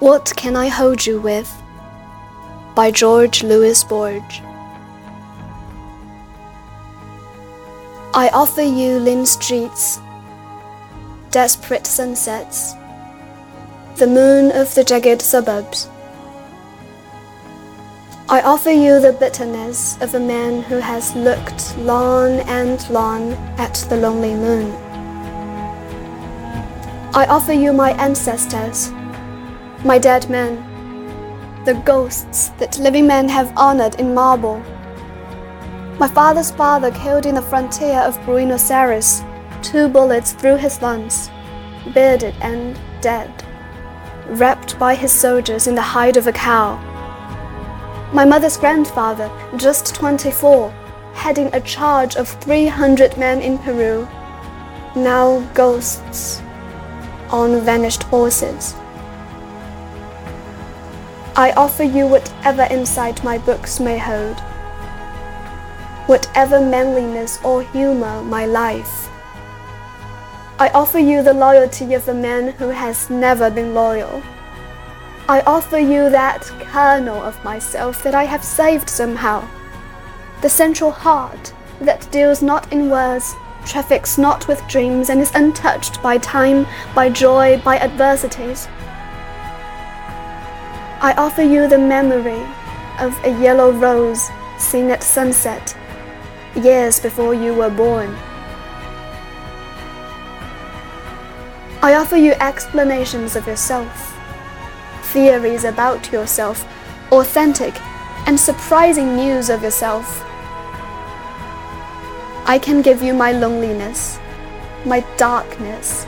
What Can I Hold You With? by Jorge Luis Borges. I offer you lean streets, desperate sunsets, the moon of the jagged suburbs. I offer you the bitterness of a man who has looked long and long at the lonely moon. I offer you my ancestors, my dead men, the ghosts that living men have honored in marble. My father's father killed in the frontier of Buenos Aires, two bullets through his lungs, bearded and dead, wrapped by his soldiers in the hide of a cow. My mother's grandfather, just 24, heading a charge of 300 men in Peru, now ghosts on vanished horses. I offer you whatever insight my books may hold, whatever manliness or humor my life. I offer you the loyalty of a man who has never been loyal. I offer you that kernel of myself that I have saved somehow, the central heart that deals not in words, traffics not with dreams, and is untouched by time, by joy, by adversities. I offer you the memory of a yellow rose seen at sunset, years before you were born. I offer you explanations of yourself, theories about yourself, authentic and surprising news of yourself. I can give you my loneliness, my darkness,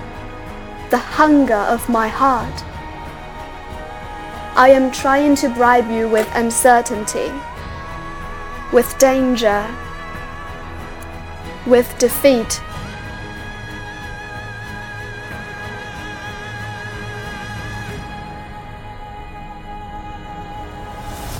the hunger of my heart. I am trying to bribe you with uncertainty, with danger, with defeat